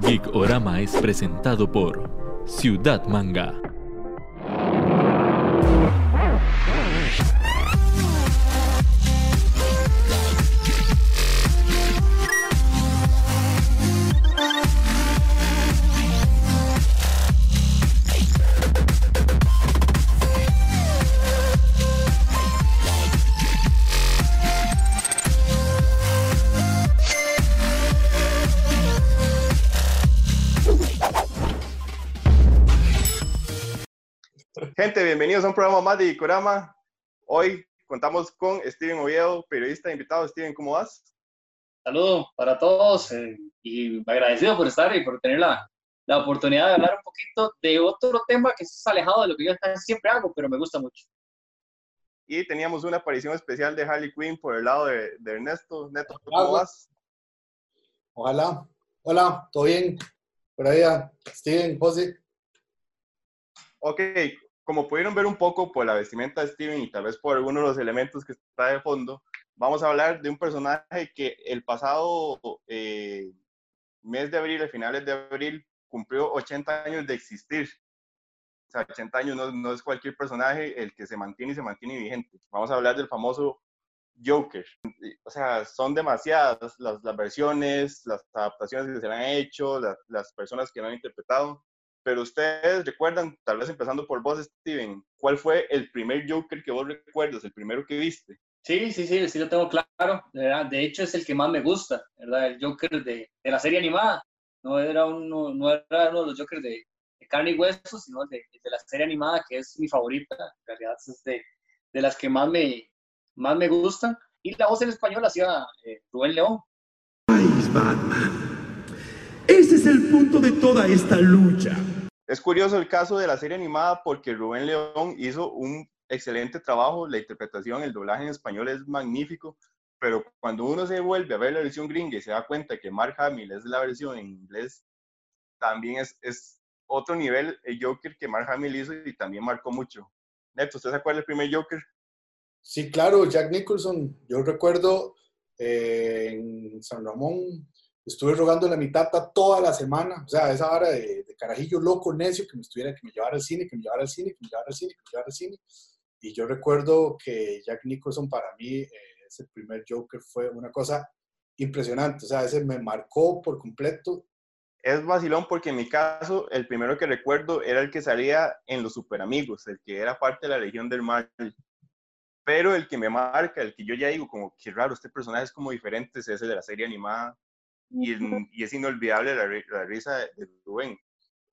Geek Orama es presentado por Ciudad Manga. Un programa más de Icorama. Hoy contamos con Steven Oviedo, periodista invitado. Steven, ¿cómo vas? Saludo para todos eh, y agradecido por estar y por tener la, la, oportunidad de hablar un poquito de otro tema que es alejado de lo que yo siempre hago, pero me gusta mucho. Y teníamos una aparición especial de Harley Quinn por el lado de, de Ernesto. Neto, ¿cómo vas? Ojalá. Hola, ¿todo bien? Por ahí, Steven, José. Ok, como pudieron ver un poco por la vestimenta de Steven y tal vez por algunos de los elementos que está de fondo, vamos a hablar de un personaje que el pasado eh, mes de abril, a finales de abril, cumplió 80 años de existir. O sea, 80 años no, es cualquier personaje el que se mantiene y se mantiene vigente. Vamos a hablar del famoso Joker. O sea, son demasiadas las, las versiones, las adaptaciones que se le han hecho, las, las personas que lo han interpretado pero ustedes recuerdan, tal vez empezando por vos, Steven, ¿cuál fue el primer Joker que vos recuerdas, el primero que viste? Sí, sí, sí, sí lo tengo claro. ¿verdad? De hecho, es el que más me gusta, ¿verdad? El Joker de, de la serie animada. No era uno, no era uno de los Jokers de, de carne y hueso, sino de, de, la serie animada, que es mi favorita. En realidad es de, de las que más me, más me gustan. Y la voz en español hacía eh, Rubén León. Ay, Batman. El punto de toda esta lucha. Es curioso el caso de la serie animada porque Rubén León hizo un excelente trabajo, la interpretación, el doblaje en español es magnífico, pero cuando uno se vuelve a ver la versión gringa y se da cuenta que Mark Hamill es la versión en inglés, también es, es otro nivel el Joker que Mark Hamill hizo y también marcó mucho. Neto, ¿usted se acuerda del primer Joker? Sí, claro, Jack Nicholson. Yo recuerdo eh, en San Ramón, estuve rogando la mitad toda la semana, o sea, esa hora de, de, carajillo loco, necio, que me estuviera, que me llevara al cine, que me llevara al cine, que me llevara al cine, que me llevara al cine. Y yo recuerdo que Jack Nicholson para mí, eh, ese primer Joker fue una cosa impresionante, o sea, ese me marcó por completo. Es vacilón porque en mi caso, el primero que recuerdo era el que salía en Los Super Amigos, el que era parte de la Legión del Mal. Pero el que me marca, el que yo ya digo, como que raro, este personaje es como diferente, es ese de la serie animada y, y, es inolvidable la, la risa de Rubén.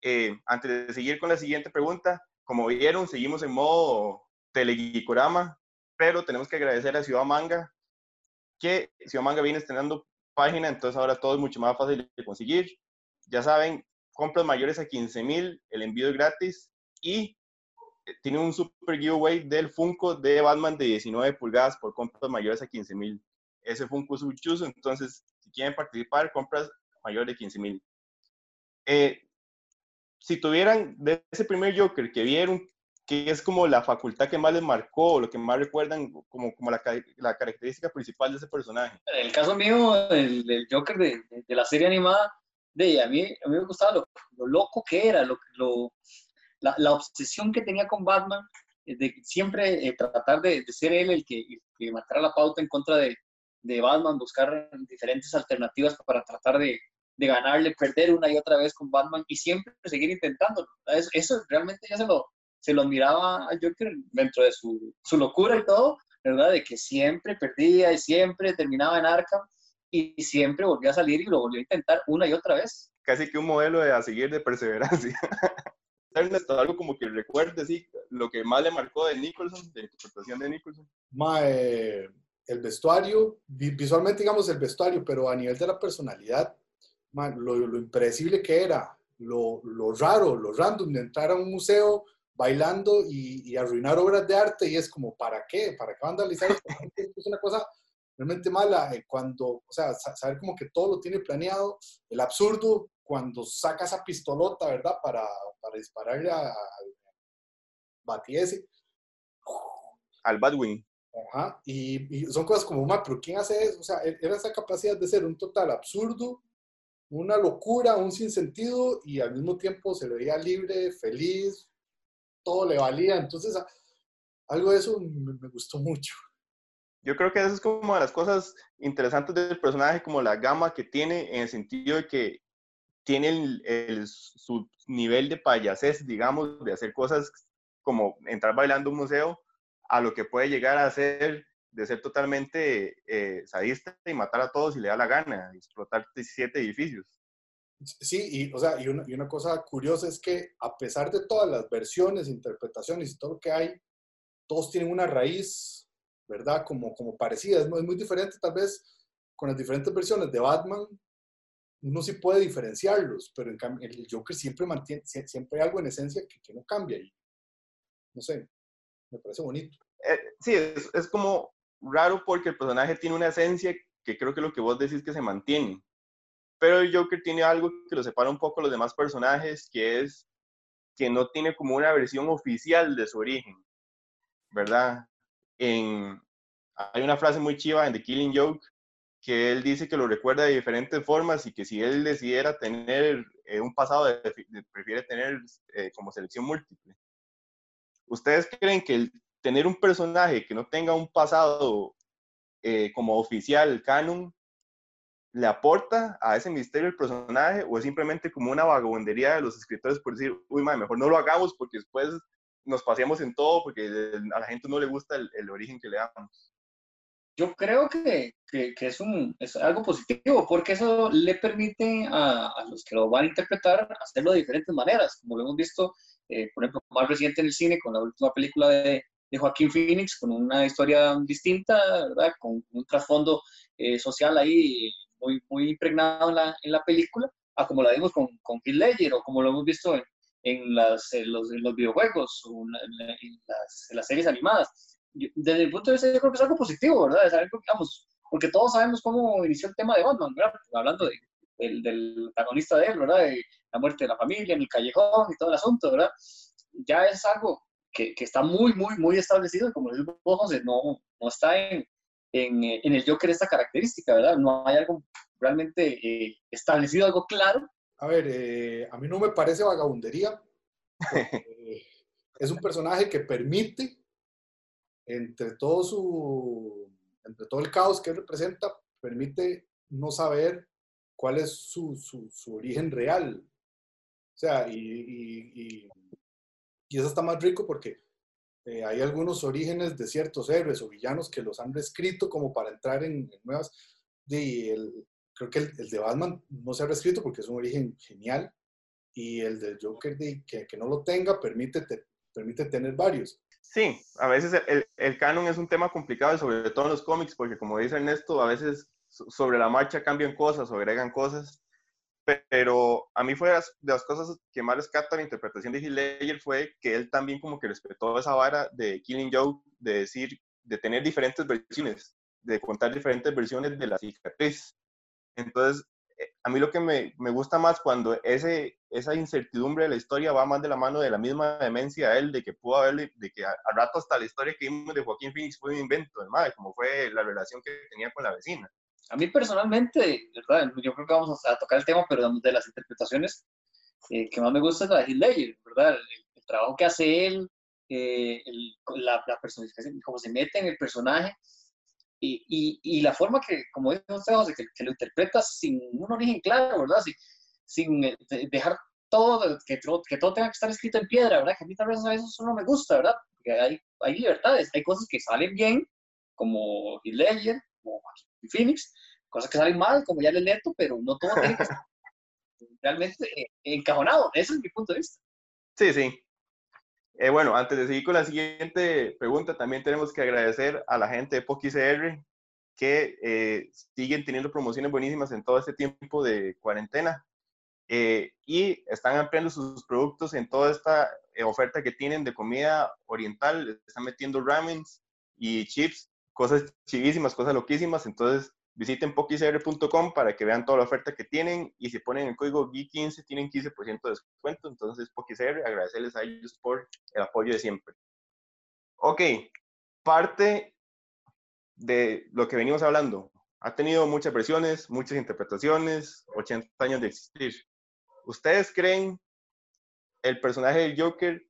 Eh, antes de seguir con la siguiente pregunta, como vieron, seguimos en modo teleguicorama, pero tenemos que agradecer a Ciudad Manga, que Ciudad Manga viene estrenando página, entonces ahora todo es mucho más fácil de conseguir. Ya saben, compras mayores a 15 mil, el envío es gratis y tiene un super giveaway del Funko de Batman de 19 pulgadas por compras mayores a 15 mil. Ese Funko es un chuzo, entonces quieren participar, compras mayor de 15 mil. Eh, si tuvieran de ese primer Joker que vieron, que es como la facultad que más les marcó, lo que más recuerdan como, como la, la característica principal de ese personaje. En el caso mío, el, el Joker de, de, la serie animada, de, a, mí, a mí me gustaba lo, lo loco que era, lo, lo, la, la, obsesión que tenía con Batman, de siempre eh, tratar de, de, ser él el que, el que marcara la pauta en contra de, de Batman, buscar diferentes alternativas para tratar de, de, ganarle, perder una y otra vez con Batman y siempre seguir intentándolo. Eso, eso realmente ya se lo, se lo admiraba a Joker dentro de su, su, locura y todo, ¿verdad? De que siempre perdía y siempre terminaba en Arkham y siempre volvía a salir y lo volvió a intentar una y otra vez. Casi que un modelo de a seguir de perseverancia. Ernesto, algo como que recuerde, sí, lo que más le marcó de Nicholson, de interpretación de Nicholson. Ma, eh, el vestuario, visualmente digamos el vestuario, pero a nivel de la personalidad, man, lo, lo, impredecible que era, lo, lo, raro, lo random de entrar a un museo bailando y, y, arruinar obras de arte y es como, ¿para qué? ¿Para qué vandalizar? es una cosa realmente mala eh, cuando, o sea, saber como que todo lo tiene planeado, el absurdo cuando saca esa pistolota, ¿verdad? Para, para dispararle al Batiese. Al Badwin. Ajá, y, y, son cosas como, ma, pero ¿quién hace eso? O sea, era esa capacidad de ser un total absurdo una locura, un sinsentido y al mismo tiempo se le veía libre, feliz, todo le valía. Entonces, algo de eso me, me gustó mucho. Yo creo que eso es como de las cosas interesantes del personaje, como la gama que tiene en el sentido de que tiene el, el, su nivel de payasés, digamos, de hacer cosas como entrar bailando un museo, a lo que puede llegar a ser de ser totalmente eh, sadista y matar a todos si le da la gana, explotar siete edificios. Sí, y, o sea, y, una, y una cosa curiosa es que a pesar de todas las versiones, interpretaciones y todo lo que hay, todos tienen una raíz, ¿verdad? Como, como parecida. Es es muy diferente tal vez con las diferentes versiones de Batman. Uno sí puede diferenciarlos, pero en cambio el Joker siempre mantiene, siempre hay algo en esencia que, que no cambia. Y, no sé, me parece bonito. Eh, sí, es, es, como raro porque el personaje tiene una esencia que creo que lo que vos decís que se mantiene. Pero el Joker tiene algo que lo separa un poco de los demás personajes, que es que no tiene como una versión oficial de su origen, ¿verdad? En, hay una frase muy chiva en The Killing Joke que él dice que lo recuerda de diferentes formas y que si él decidiera tener eh, un pasado, prefiere tener eh, como selección múltiple. ¿Ustedes creen que el tener un personaje que no tenga un pasado eh, como oficial, canon, le aporta a ese misterio el personaje o es simplemente como una vagabundería de los escritores por decir, uy, man, mejor no lo hagamos porque después nos paseamos en todo porque a la gente no le gusta el, origen que le damos? Yo creo que, que, que es, un, es, algo positivo porque eso le permite a, a, los que lo van a interpretar hacerlo de diferentes maneras, como lo hemos visto, eh, por ejemplo, más reciente en el cine con la última película de, de Joaquín Phoenix, con una historia distinta, ¿verdad? Con un trasfondo eh, social ahí muy, muy impregnado en la, en la película, a como la vimos con, con Heath Ledger o como lo hemos visto en, en, las, en los, los videojuegos o las, en las series animadas. Desde el punto de vista, yo creo que es algo positivo, ¿verdad? Es algo, digamos, porque todos sabemos cómo inició el tema de Batman, ¿verdad? Hablando de, del, del protagonista de él, ¿verdad? De la muerte de la familia en el callejón y todo el asunto, ¿verdad? Ya es algo que, que está muy, muy, muy establecido y como dice José, no, no está en, en, en, el Joker esta característica, ¿verdad? No hay algo realmente eh, establecido, algo claro. A ver, eh, a mí no me parece vagabundería. es un personaje que permite, entre todo su, entre todo el caos que él representa, permite no saber cuál es su, su, su origen real. O sea, y, y, y, y, eso está más rico porque eh, hay algunos orígenes de ciertos héroes o villanos que los han reescrito como para entrar en, en nuevas. Y el, creo que el, el, de Batman no se ha reescrito porque es un origen genial. Y el del Joker, de, que, que no lo tenga, permite, te, permite tener varios. Sí, a veces el, el, canon es un tema complicado, sobre todo en los cómics, porque como dice Ernesto, a veces sobre la marcha cambian cosas o agregan cosas, pero a mí fue de las, cosas que más rescata la interpretación de Heath fue que él también como que respetó esa vara de Killing Joke, de decir, de tener diferentes versiones, de contar diferentes versiones de la cicatriz. Entonces, a mí lo que me, me, gusta más cuando ese, esa incertidumbre de la historia va más de la mano de la misma demencia de él, de que pudo haberle, de que a, a rato hasta la historia que vimos de Joaquín Phoenix fue un invento, ¿verdad? como fue la relación que tenía con la vecina. A mí personalmente, ¿verdad? yo creo que vamos a tocar el tema, pero de las interpretaciones eh, que más me gusta es la de Heath Ledger, ¿verdad? El, el trabajo que hace él, eh, el, la, la personificación, cómo se mete en el personaje, y, y, y, la forma que, como dice usted, José, que, que, lo interpretas sin un origen claro, ¿verdad? Sin, sin eh, dejar todo, que, que, todo tenga que estar escrito en piedra, ¿verdad? Que a mí tal vez a veces eso no me gusta, ¿verdad? Porque hay, hay libertades, hay cosas que salen bien, como Heath Ledger, como Phoenix, cosas que salen mal, como ya le leto, pero no todo tiene que estar realmente encajonado. Ese es mi punto de vista. Sí, sí. Eh, bueno, antes de seguir con la siguiente pregunta, también tenemos que agradecer a la gente de PokiCR que eh, siguen teniendo promociones buenísimas en todo este tiempo de cuarentena eh, y están ampliando sus productos en toda esta eh, oferta que tienen de comida oriental. Están metiendo ramens y chips, cosas chivísimas, cosas loquísimas. Entonces, visiten pokicr.com para que vean toda la oferta que tienen y si ponen el código GUI15 tienen 15% de descuento. Entonces, PokiCR, agradecerles a ellos por el apoyo de siempre. Ok, parte de lo que venimos hablando. Ha tenido muchas versiones, muchas interpretaciones, 80 años de existir. ¿Ustedes creen el personaje del Joker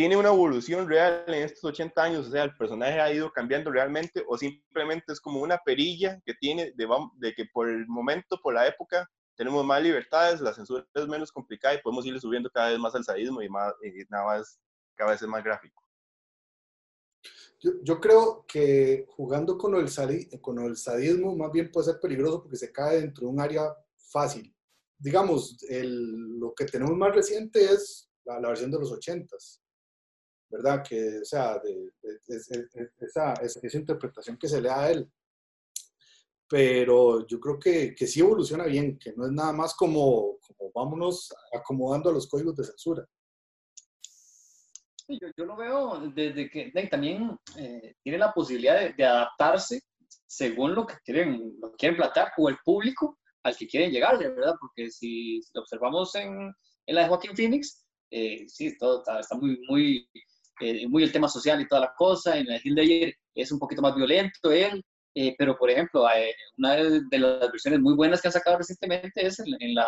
tiene una evolución real en estos 80 años? O sea, el personaje ha ido cambiando realmente o simplemente es como una perilla que tiene de, de que por el momento, por la época, tenemos más libertades, la censura es menos complicada y podemos irle subiendo cada vez más al sadismo y, más, nada más, cada vez es más gráfico. Yo, yo, creo que jugando con el, con el sadismo más bien puede ser peligroso porque se cae dentro de un área fácil. Digamos, el, lo que tenemos más reciente es la, la versión de los 80s, ¿verdad? Que, o sea, de, esa, esa, interpretación que se le da a él. Pero yo creo que, que sí evoluciona bien, que no es nada más como, como vámonos acomodando a los códigos de censura. Yo, yo, lo veo desde que también eh, tiene la posibilidad de, adaptarse según lo que quieren, lo que quieren plantear o el público al que quieren llegar, ¿verdad? Porque si, lo observamos en, en, la de Joaquín Phoenix, eh, sí, todo está, está muy, muy, eh, muy el tema social y toda la cosa. En la de ayer es un poquito más violento él, eh, pero por ejemplo, una de las versiones muy buenas que han sacado recientemente es en, la,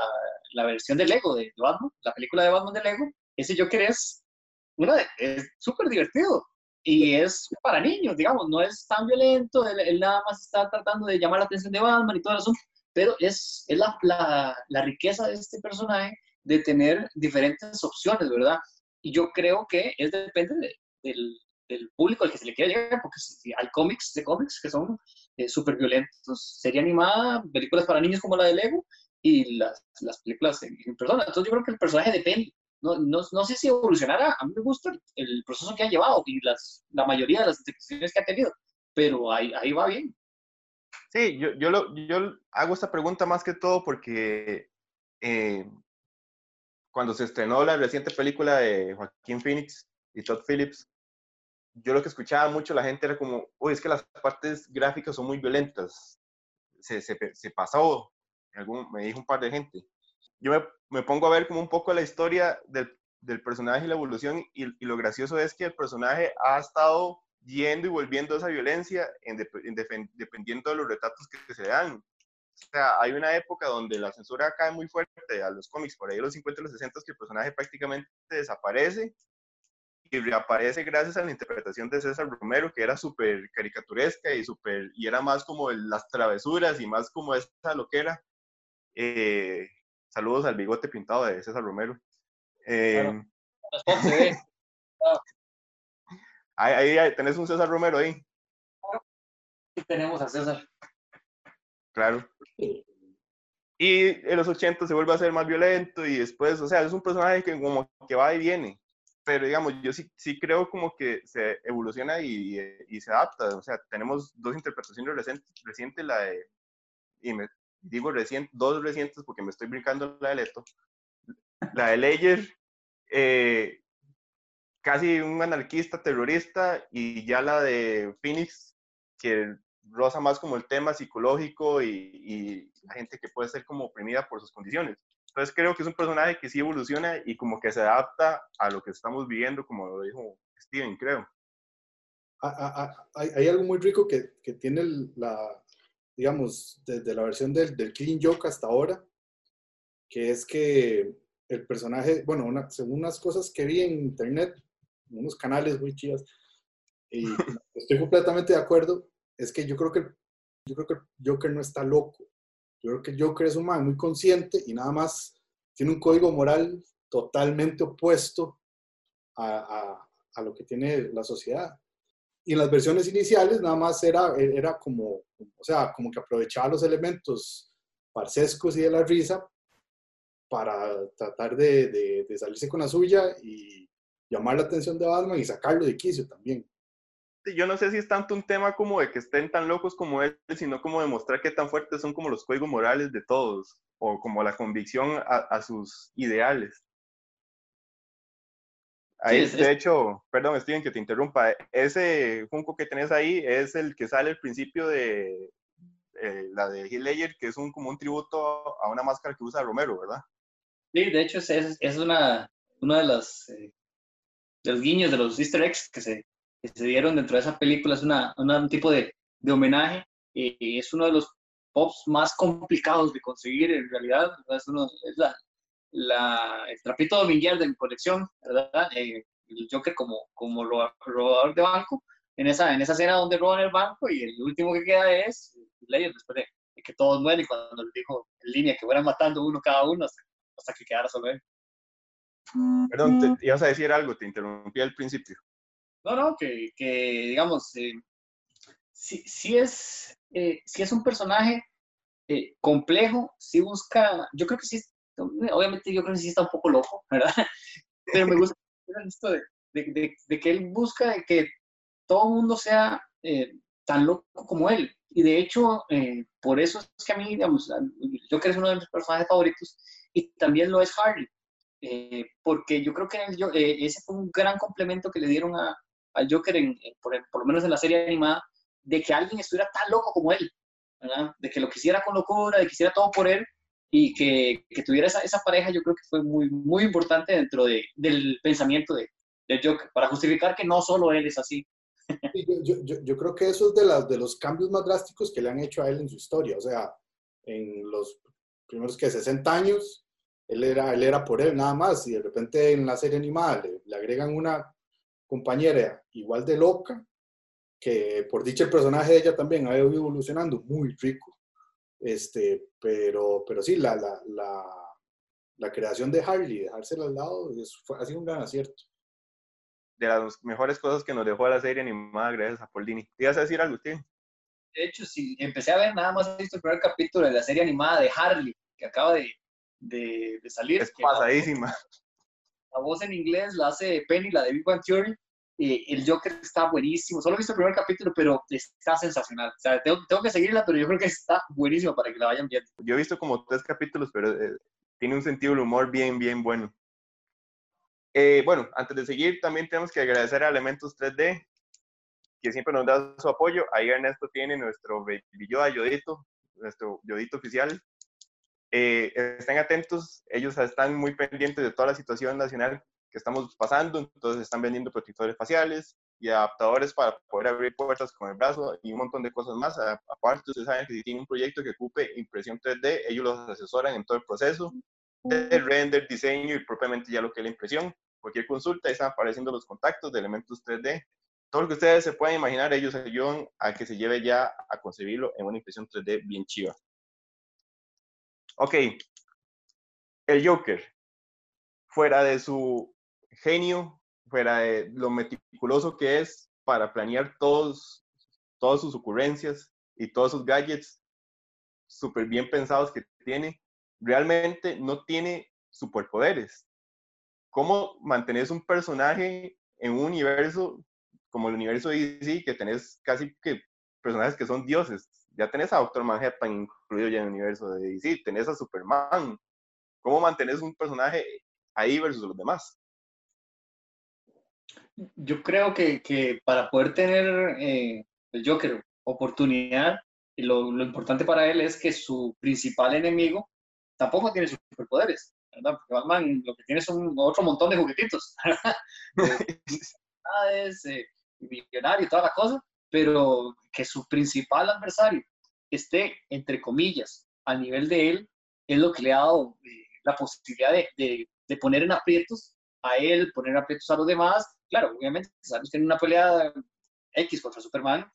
la, versión de Lego de, de Batman, la película de Batman de Lego. Ese Joker es una es súper divertido y es para niños, digamos, no es tan violento, él, nada más está tratando de llamar la atención de Batman y todo eso, pero es, es la, la, la, riqueza de este personaje de tener diferentes opciones, ¿verdad? Y yo creo que es depende del, del, público al que se le quiera llegar, porque si hay cómics de cómics que son eh, súper violentos, serie animada, películas para niños como la de Lego y las, las películas en, en persona. Entonces yo creo que el personaje depende no, no, no, sé si evolucionará. A mí me gusta el proceso que ha llevado y las, la mayoría de las instituciones que ha tenido, pero ahí, ahí va bien. Sí, yo, yo, lo, yo hago esta pregunta más que todo porque eh, cuando se estrenó la reciente película de Joaquín Phoenix y Todd Phillips, yo lo que escuchaba mucho la gente era como, uy, es que las partes gráficas son muy violentas. Se, se, se pasó, algún, me dijo un par de gente yo me, me, pongo a ver como un poco la historia del, del personaje y la evolución y, y, lo gracioso es que el personaje ha estado yendo y volviendo a esa violencia en de, en dependiendo de los retratos que se dan. O sea, hay una época donde la censura cae muy fuerte a los cómics, por ahí los 50 y los 60, que el personaje prácticamente desaparece y reaparece gracias a la interpretación de César Romero, que era súper caricaturesca y, super, y era más como las travesuras y más como esa loquera. Eh, Saludos al bigote pintado de César Romero. Eh, ahí, ahí, tenés un César Romero ahí. Sí, tenemos a César. Claro. Y en los 80 se vuelve a ser más violento y después, o sea, es un personaje que como que va y viene. Pero digamos, yo sí, sí creo como que se evoluciona y, y, se adapta. O sea, tenemos dos interpretaciones recientes, reciente la de, y me, digo recién, dos recientes porque me estoy brincando la de Leto. La de Leyer, eh, casi un anarquista terrorista, y ya la de Phoenix, que roza más como el tema psicológico y, y, la gente que puede ser como oprimida por sus condiciones. Entonces creo que es un personaje que sí evoluciona y como que se adapta a lo que estamos viviendo, como lo dijo Steven, creo. Hay, hay algo muy rico que, que tiene la, digamos, desde la versión del, del Killing Joke hasta ahora, que es que el personaje, bueno, según unas cosas que vi en internet, en unos canales muy chidas, y estoy completamente de acuerdo, es que yo creo que, yo creo que Joker no está loco. Yo creo que Joker es un man muy consciente y nada más tiene un código moral totalmente opuesto a, a, a lo que tiene la sociedad. Y en las versiones iniciales nada más era, era como, o sea, como que aprovechaba los elementos parcescos y de la risa para tratar de, de, salirse con la suya y llamar la atención de Batman y sacarlo de quicio también. Yo no sé si es tanto un tema como de que estén tan locos como él, sino como demostrar qué tan fuertes son como los códigos morales de todos, o como la convicción a, a sus ideales. Ahí, de hecho, perdón Steven que te interrumpa, ese Funko que tenés ahí es el que sale al principio de eh, la de Ledger, que es un, como un tributo a una máscara que usa Romero, ¿verdad? Sí, de hecho es, es, una, una de las eh, de los guiños, de los easter eggs que se, que se dieron dentro de esa película, es una, un tipo de, de homenaje y es uno de los pops más complicados de conseguir en realidad. Es, uno, es la, la, el trapito dominguear de mi colección, ¿verdad? Eh, el Joker como, como robador de banco, en esa, en esa escena donde roban el banco y el último que queda es Layers después de, que todos mueren y cuando les dijo en línea que fueran matando uno cada uno hasta, hasta que quedara solo él. Perdón, te, ibas a decir algo, te interrumpí al principio. No, no, que, que digamos, eh, si, es, eh, si es un personaje eh, complejo, si busca, yo creo que sí, obviamente yo creo que sí está un poco loco, ¿verdad? Pero me gusta esto de, de, que él busca que todo el mundo sea eh, tan loco como él. Y de hecho, por eso es que a mí, digamos, yo creo que es uno de mis personajes favoritos y también lo es Harley. porque yo creo que ese fue un gran complemento que le dieron a, al Joker, en, por, por, lo menos en la serie animada, de que alguien estuviera tan loco como él, ¿verdad? de que lo quisiera con locura, de que quisiera todo por él y que, que tuviera esa, esa, pareja, yo creo que fue muy, muy importante dentro de, del pensamiento de, del Joker, para justificar que no solo él es así. Yo, yo, yo creo que eso es de, las, de los cambios más drásticos que le han hecho a él en su historia. O sea, en los primeros que 60 años, él era, él era por él nada más, y de repente en la serie animada le, le agregan una compañera igual de loca, que por dicho el personaje de ella también ha ido evolucionando muy rico. Este, pero, pero sí, la, la, la, la creación de Harley, dejársela al lado, es, fue, ha sido un gran acierto. De las mejores cosas que nos dejó la serie animada, gracias a Paul Dini. ¿Te ibas a decir algo, tío? De hecho, sí, empecé a ver nada más visto el primer capítulo de la serie animada de Harley, que acaba de, de, de salir. Es pasadísima la voz en inglés la hace Penny, la de Big Bang Theory. Eh, el Joker está buenísimo. Solo he visto el primer capítulo, pero está sensacional. O sea, tengo, tengo, que seguirla, pero yo creo que está buenísimo para que la vayan viendo. Yo he visto como tres capítulos, pero eh, tiene un sentido del humor bien, bien bueno. Eh, bueno, antes de seguir, también tenemos que agradecer a Elementos 3D, que siempre nos da su apoyo. Ahí Ernesto tiene nuestro Yoda Yodito, nuestro Yodito oficial. Eh, estén atentos, ellos están muy pendientes de toda la situación nacional que estamos pasando, entonces están vendiendo protectores faciales y adaptadores para poder abrir puertas con el brazo y un montón de cosas más. Aparte, ustedes saben que si tienen un proyecto que ocupe impresión 3D, ellos los asesoran en todo el proceso de render, diseño y propiamente ya lo que es la impresión. Cualquier consulta, ahí están apareciendo los contactos de elementos 3D. Todo lo que ustedes se puedan imaginar, ellos ayudan a que se lleve ya a concebirlo en una impresión 3D bien chiva. Ok, el Joker, fuera de su genio, fuera de lo meticuloso que es para planear todos, todas sus ocurrencias y todos sus gadgets súper bien pensados que tiene, realmente no tiene superpoderes. ¿Cómo mantenés un personaje en un universo como el universo de DC, que tenés casi que personajes que son dioses? Ya tenés a Doctor Manhattan incluido ya en el universo de DC, tenés a Superman. ¿Cómo mantenés un personaje ahí versus los demás? Yo creo que, que para poder tener eh, el Joker oportunidad, lo, lo, importante para él es que su principal enemigo tampoco tiene superpoderes, ¿verdad? Porque Batman lo que tiene son otro montón de juguetitos. es eh, millonario y toda la cosa, pero que su principal adversario esté, entre comillas, a nivel de él, es lo que le ha dado eh, la posibilidad de, de, poner en aprietos a él, poner en aprietos a los demás. Claro, obviamente, sabemos que en una pelea X contra Superman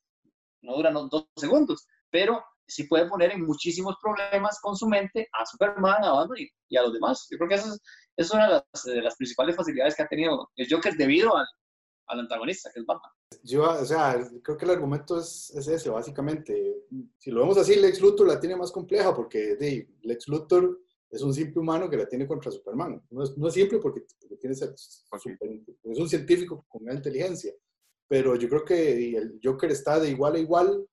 no dura dos segundos, pero sí puede poner en muchísimos problemas con su mente a Superman, a Batman y, a los demás. Yo creo que esa es, es una de las, de las, principales facilidades que ha tenido el Joker debido al, al antagonista, que es Batman. Yo, o sea, creo que el argumento es, es, ese, básicamente. Si lo vemos así, Lex Luthor la tiene más compleja porque de, Lex Luthor es un simple humano que la tiene contra Superman. No es, no es simple porque, tiene ser super, es un científico con una inteligencia. Pero yo creo que el Joker está de igual a igual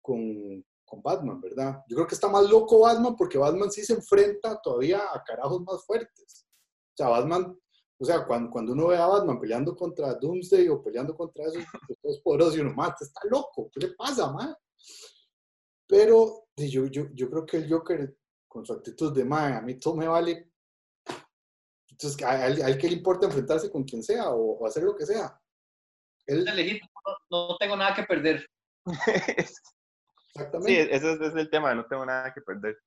con, con Batman, ¿verdad? Yo creo que está más loco Batman porque Batman sí se enfrenta todavía a carajos más fuertes. O sea, Batman o sea, cuando, cuando uno ve a Batman peleando contra Doomsday o peleando contra esos, esos poderosos y uno, mata, está loco, ¿qué le pasa, man? Pero yo, yo, yo creo que el Joker, con su actitud de, man, a mí todo me vale. Entonces, a, él, que le importa enfrentarse con quien sea o, hacer lo que sea. Él, no, no tengo nada que perder. Sí, Exactamente. ese es, ese es el tema, no tengo nada que perder.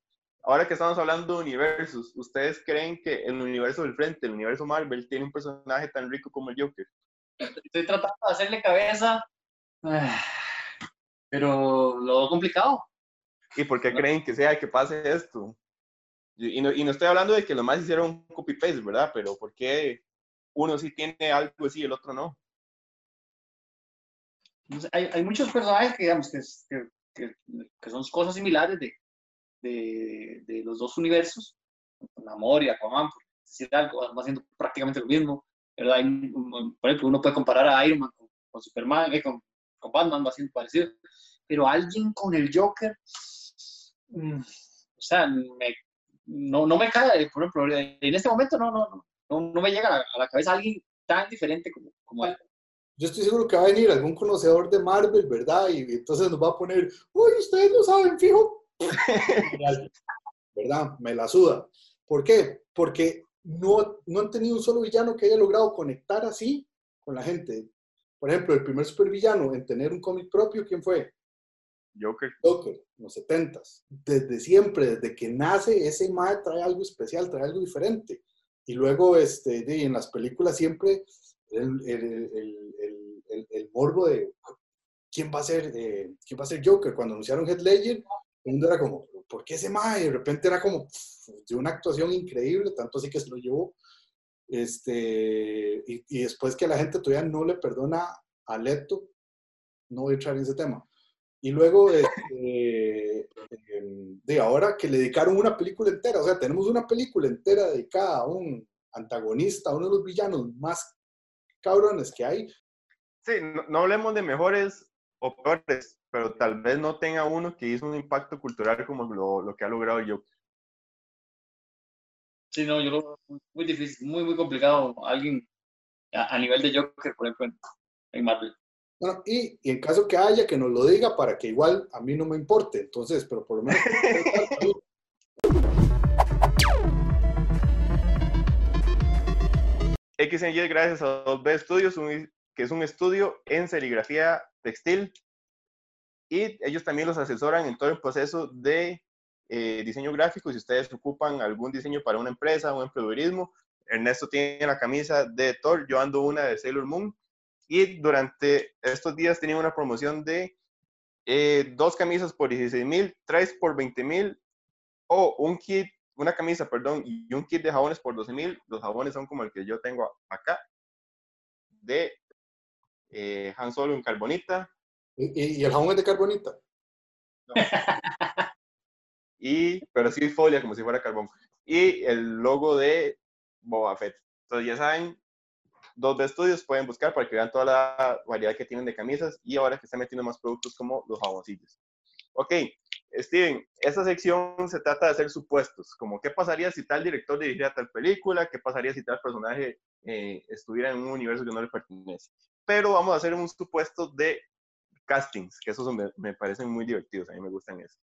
Ahora que estamos hablando de universos, ¿ustedes creen que el universo del frente, el universo Marvel, tiene un personaje tan rico como el Joker? Estoy tratando de hacerle cabeza, ah, pero lo veo complicado. ¿Y por qué No. creen que sea que pase esto? Y no, y no estoy hablando de que los más hicieron copy-paste, ¿verdad? Pero ¿por qué uno sí tiene algo así y el otro no? Hay, hay muchos personajes digamos, que, que- que son cosas similares de, de, de los dos universos, Namor y Aquaman, por decir algo, van haciendo prácticamente lo mismo, ¿verdad? Por ejemplo, uno puede comparar a Iron Man con, con Superman, eh, con, con Batman, va haciendo parecido, pero alguien con el Joker, mm, o sea, me- no, no me cae, por ejemplo, en este momento no, no, no, no, me llega a la cabeza alguien tan diferente como, como él. Yo estoy seguro que va a venir algún conocedor de Marvel, ¿verdad? Y entonces nos va a poner, uy, ustedes lo saben, fijo. ¿Verdad? Me la suda. ¿Por qué? Porque no, no han tenido un solo villano que haya logrado conectar así con la gente. Por ejemplo, el primer supervillano en tener un cómic propio, ¿quién fue? Joker. Joker, en los 70 Desde siempre, desde que nace, ese mae trae algo especial, trae algo diferente. Y luego, este, en las películas siempre el, el, el, el, el- el morbo de quién va a ser, eh, quién va a ser Joker. Cuando anunciaron Head Ledger, el mundo era como, ¿por qué ese mae? Y de repente era como pff, de una actuación increíble, tanto así que se lo llevó. Este, y, y después que la gente todavía no le perdona a Leto, no voy a entrar en ese tema. Y luego, este, em, de ahora que le dedicaron una película entera, o sea, tenemos una película entera dedicada a un antagonista, a uno de los villanos más cabrones que hay. Sí, no, no hablemos de mejores o peores, pero tal vez no tenga uno que hizo un impacto cultural como lo, lo que ha logrado Joker. Sí, no, yo lo veo muy, muy difícil, muy, muy complicado. Alguien a, a nivel de Joker, por ejemplo, en, en Marvel. Bueno, y, y en caso que haya, que nos lo diga para que igual a mí no me importe. Entonces, pero por lo menos... XNY gracias a 2B Studios, un- que es un estudio en serigrafía textil. Y ellos también los asesoran en todo el proceso de eh, diseño gráfico. Si ustedes ocupan algún diseño para una empresa, un emprendedurismo, Ernesto tiene la camisa de Thor, yo ando una de Sailor Moon. Y durante estos días tenía una promoción de eh, dos camisas por 16 mil, tres por 20 mil, o un kit, una camisa, perdón, y un kit de jabones por 12 mil. Los jabones son como el que yo tengo acá, de eh, Han Solo en carbonita. Y, y- el jabón es de carbonita. y, pero sí folia, como si fuera carbón. Y el logo de Boba Fett. Entonces ya saben, dos de estudios pueden buscar para que vean toda la variedad que tienen de camisas y ahora que están metiendo más productos como los jaboncillos. Ok, Steven, esta sección se trata de hacer supuestos, como qué pasaría si tal director dirigiera tal película, qué pasaría si tal personaje eh, estuviera en un universo que no le pertenece. Pero vamos a hacer un supuesto de castings, que esos me, me parecen muy divertidos, a mí me gustan eso.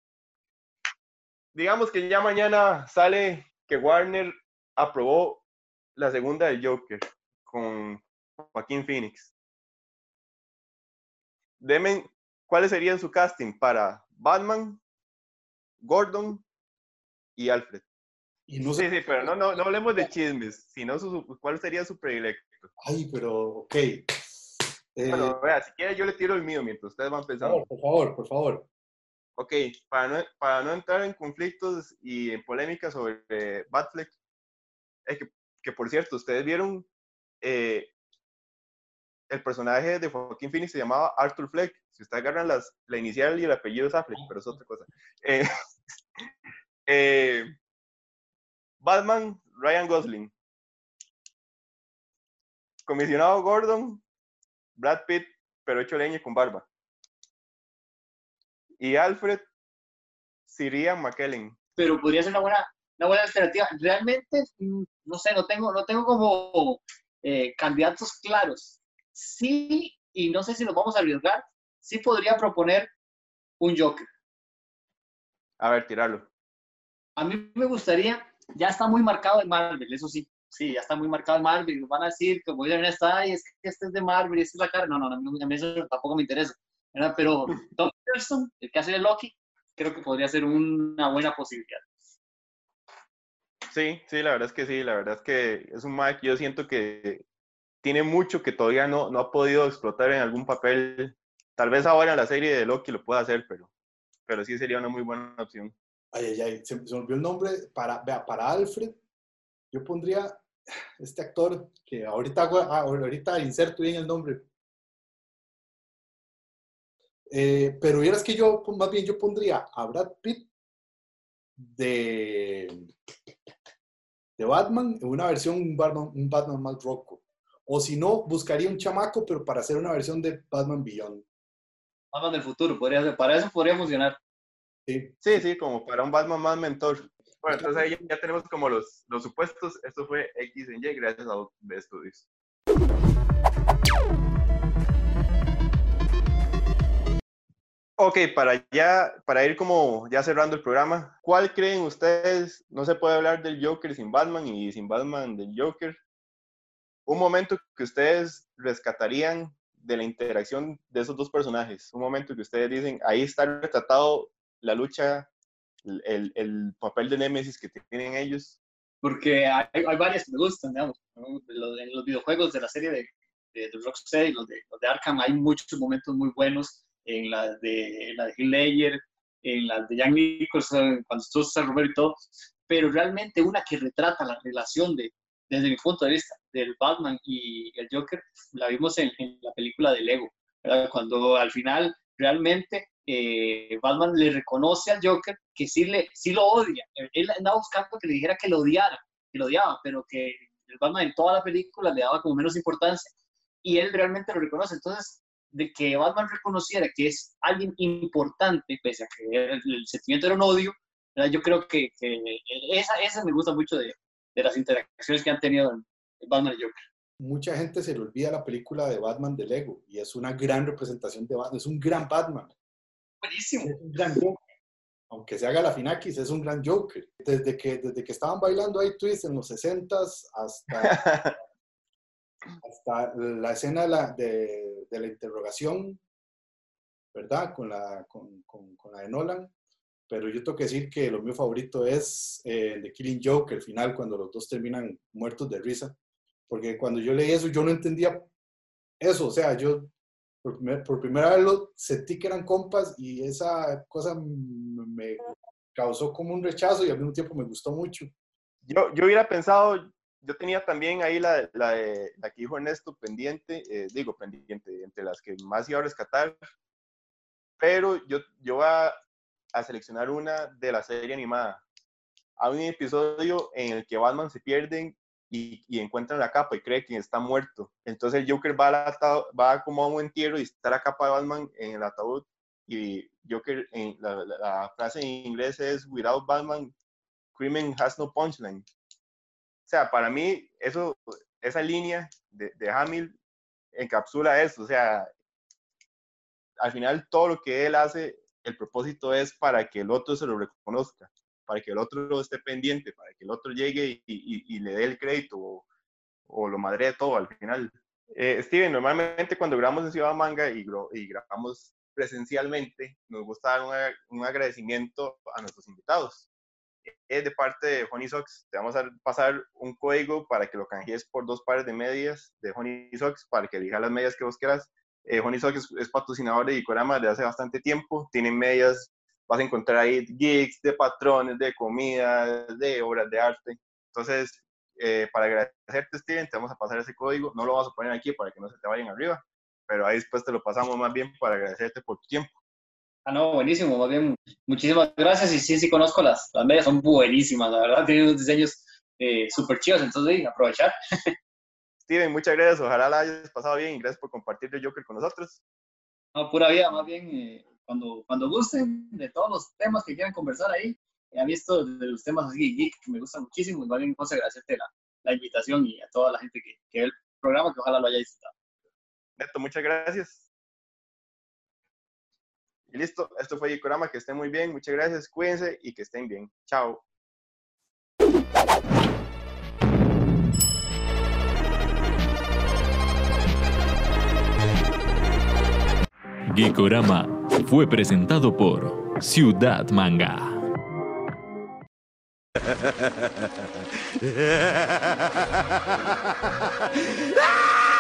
Digamos que ya mañana sale que Warner aprobó la segunda del Joker con Joaquín Phoenix. Deme, ¿cuáles serían su casting para Batman, Gordon y Alfred? Y no Sí, sé. sí, pero no, no, no hablemos de chismes, sino su- cuál sería su predilecto. Ay, pero, ok. Eh, Bueno, vea, si quiere yo le tiro el mío mientras ustedes van por pensando. favor, por favor, por favor. Ok, para no, para no entrar en conflictos y en polémicas sobre eh, Batfleck, eh, que, que por cierto, ustedes vieron eh, el personaje de Joaquín Phoenix se llamaba Arthur Fleck. Si ustedes agarran las, la inicial y el apellido es Affleck, pero es otra cosa. Eh, eh, Batman, Ryan Gosling. Comisionado Gordon, Brad Pitt, pero hecho leña y con barba. Y Alfred, Sirian McKellen. Pero podría ser una buena, una buena alternativa. Realmente, mm, no sé, no tengo, no tengo como eh, candidatos claros. Sí, y no sé si nos vamos a arriesgar, sí podría proponer un Joker. A ver, tirarlo. A mí me gustaría, ya está muy marcado en Marvel, eso sí, sí, ya está muy marcado en Marvel. Nos van a decir, como dicen, está, ay, es que este es de Marvel y esta es la cara. No, no, no, a mí, a mí eso tampoco me interesa. ¿verdad? Pero Tom Hiddleston, el que hace de Loki, creo que podría ser una buena posibilidad. Sí, sí, la verdad es que sí, la verdad es que es un Mike, yo siento que tiene mucho que todavía no, no ha podido explotar en algún papel. Tal vez ahora en la serie de Loki lo pueda hacer, pero, pero sí sería una muy buena opción. Ay, ay, ay, se, se me olvidó el nombre. Para, vea, para Alfred, yo pondría este actor que ahorita, hago- ah, ahorita inserto bien el nombre. Eh, pero vieras que yo, más bien yo pondría a Brad Pitt de, de Batman en una versión, un Batman, un Batman más roco. O si no, buscaría un chamaco, pero para hacer una versión de Batman Beyond. Batman del futuro, podría ser, para eso podría funcionar. Sí. Sí, sí, como para un Batman más mentor. Bueno, entonces ahí ya, tenemos como los, los supuestos. Esto fue X en Y gracias a B Studios. Ok, para ya, para ir como ya cerrando el programa, ¿cuál creen ustedes? No se puede hablar del Joker sin Batman y sin Batman del Joker. Un momento que ustedes rescatarían de la interacción de esos dos personajes. Un momento que ustedes dicen, ahí está retratado la lucha, el, el- el papel de Némesis que tienen ellos. Porque hay, hay varias que me gustan, digamos. los- en los videojuegos de la serie de, de, de Rocksteady, los de, los de Arkham, hay muchos momentos muy buenos. En la de, en la de Ledger, en la de Jack Nicholson, cuando estuvo César Romero y todo. Pero realmente una que retrata la relación de, desde mi punto de vista, del Batman y el Joker, la vimos en, en la película de Lego, ¿verdad? Cuando al final realmente eh, Batman le reconoce al Joker que sí, le, sí lo odia. Él andaba buscando que le dijera que lo odiara, que lo odiaba, pero que el Batman en toda la película le daba como menos importancia y él realmente lo reconoce. Entonces, de que Batman reconociera que es alguien importante, pese a que el, sentimiento era un odio, yo creo que, que esa, esa me gusta mucho de, de las interacciones que han tenido en Batman y Joker. Mucha gente se le olvida la película de Batman de Lego y es una gran representación de Batman. Es un gran Batman. Buenísimo. Es un gran Joker. Aunque se haga la Finakis, es un gran Joker. Desde que, desde que estaban bailando ahí twist en los 60s hasta, hasta la escena de la, de, de la interrogación, ¿verdad? Con la, con, con, con la de Nolan. Pero yo tengo que decir que lo mío favorito es eh, The Killing Joke, el final, cuando los dos terminan muertos de risa. Porque cuando yo leí eso, yo no entendía eso. O sea, yo por, primer- por primera vez lo sentí que eran compas y esa cosa me causó como un rechazo y al mismo tiempo me gustó mucho. Yo, yo hubiera pensado, yo tenía también ahí la, la, la que dijo Ernesto pendiente, eh, digo pendiente, entre las que más iba a rescatar, pero yo, yo voy a, a seleccionar una de la serie animada. Hay un episodio en el que Batman se pierden y, y la capa y cree que está muerto. Entonces el Joker va, atado- va como a un entierro y está la capa de Batman en el ataúd y Joker, en, la, la- la frase en inglés es, without Batman, crimen has no punchline. O sea, para mí, eso, esa línea de, de Hamill encapsula eso. O sea, al final todo lo que él hace, el propósito es para que el otro se lo reconozca, para que el otro esté pendiente, para que el otro llegue y, y- y le dé el crédito o, o lo madre todo al final. Eh, Steven, normalmente cuando grabamos en Ciudad Manga y, y grabamos presencialmente, nos gusta dar un, un agradecimiento a nuestros invitados es de parte de Honey Socks. Te vamos a pasar un código para que lo canjees por dos pares de medias de Honey Socks para que elijas las medias que vos quieras. Eh, Honey Socks es, es patrocinador de Dicorama desde hace bastante tiempo. Tienen medias, vas a encontrar ahí gigs de patrones, de comida, de obras de arte. Entonces, eh, para agradecerte, Steven, te vamos a pasar ese código. No lo vamos a poner aquí para que no se te vayan arriba, pero ahí después te lo pasamos más bien para agradecerte por tu tiempo. Ah, no, buenísimo, más bien, muchísimas gracias. Y sí, sí conozco las, las medias, son buenísimas, la verdad, tienen unos diseños eh, súper chidos, entonces sí, aprovechar. Steven, muchas gracias. Ojalá la hayas pasado bien y gracias por compartir el Joker con nosotros. No, pura vida, más bien, eh, cuando, cuando gusten de todos los temas que quieran conversar ahí, eh, a mí esto de los temas así geek que me gustan muchísimo, más bien, José, agradecerte la, la invitación y a toda la gente que, que ve el programa, que ojalá lo haya disfrutado. Neto, muchas gracias. Y listo, esto fue Gikorama, que estén muy bien, muchas gracias, cuídense y que estén bien. Chao. Geekorama, fue presentado por Ciudad Manga.